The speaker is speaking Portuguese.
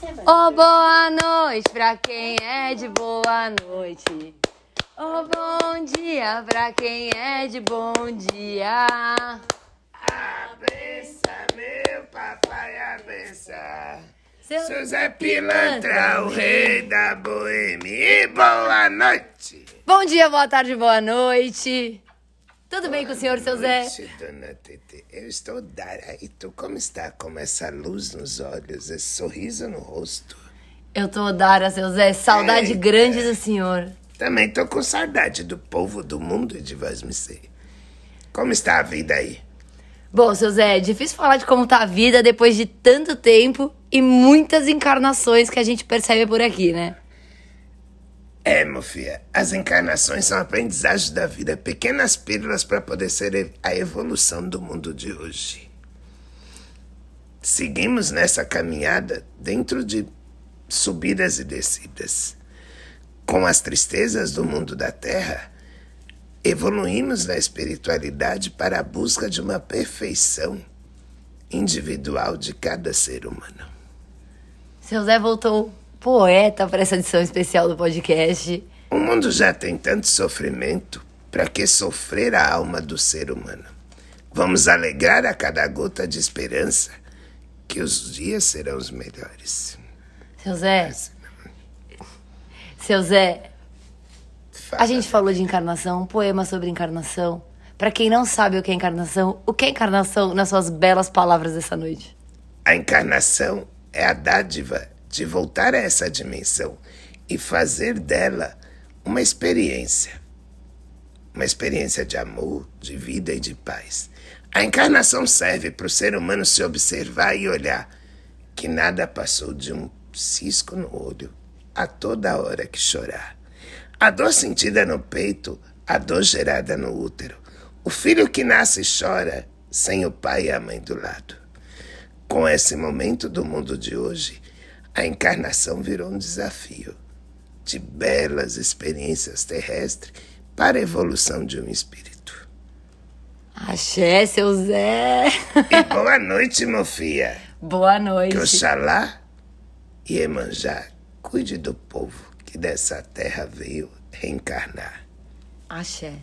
Oh, boa noite pra quem é de boa noite. Oh, bom dia pra quem é de bom dia. Abença, meu papai, abença. Seu Seu Zé Pilantra, o rei da boemia. E boa noite. Bom dia, boa tarde, boa noite. Tudo bem com o senhor, seu Zé? Noite, dona Tete. Eu estou Dara. E tu como está? Com essa luz nos olhos, esse sorriso no rosto. Eu tô Dara, seu Zé. Saudade Eita. grande do senhor. Também tô com saudade do povo do mundo e de vós me sei. Como está a vida aí? Bom, seu Zé, é difícil falar de como tá a vida depois de tanto tempo e muitas encarnações que a gente percebe por aqui, né? É, meu filho, as encarnações são aprendizagem da vida, pequenas pílulas para poder ser a evolução do mundo de hoje. Seguimos nessa caminhada dentro de subidas e descidas. Com as tristezas do mundo da terra, evoluímos na espiritualidade para a busca de uma perfeição individual de cada ser humano. Seu Zé voltou poeta para essa edição especial do podcast. O mundo já tem tanto sofrimento, para que sofrer a alma do ser humano? Vamos alegrar a cada gota de esperança que os dias serão os melhores. Seu Zé, seu Zé, Fala. a gente falou de encarnação, um poema sobre encarnação. Pra quem não sabe o que é encarnação, o que é encarnação nas suas belas palavras dessa noite? A encarnação é a dádiva de voltar a essa dimensão e fazer dela uma experiência. Uma experiência de amor, de vida e de paz. A encarnação serve para o ser humano se observar e olhar que nada passou de um cisco no olho a toda hora que chorar. A dor sentida no peito, a dor gerada no útero. O filho que nasce chora sem o pai e a mãe do lado. Com esse momento do mundo de hoje, a encarnação virou um desafio de belas experiências terrestres para a evolução de um espírito. Axé, seu Zé. E boa noite, meu filha. Boa noite. Que Oxalá e Iemanjá cuide do povo que dessa terra veio reencarnar. Axé.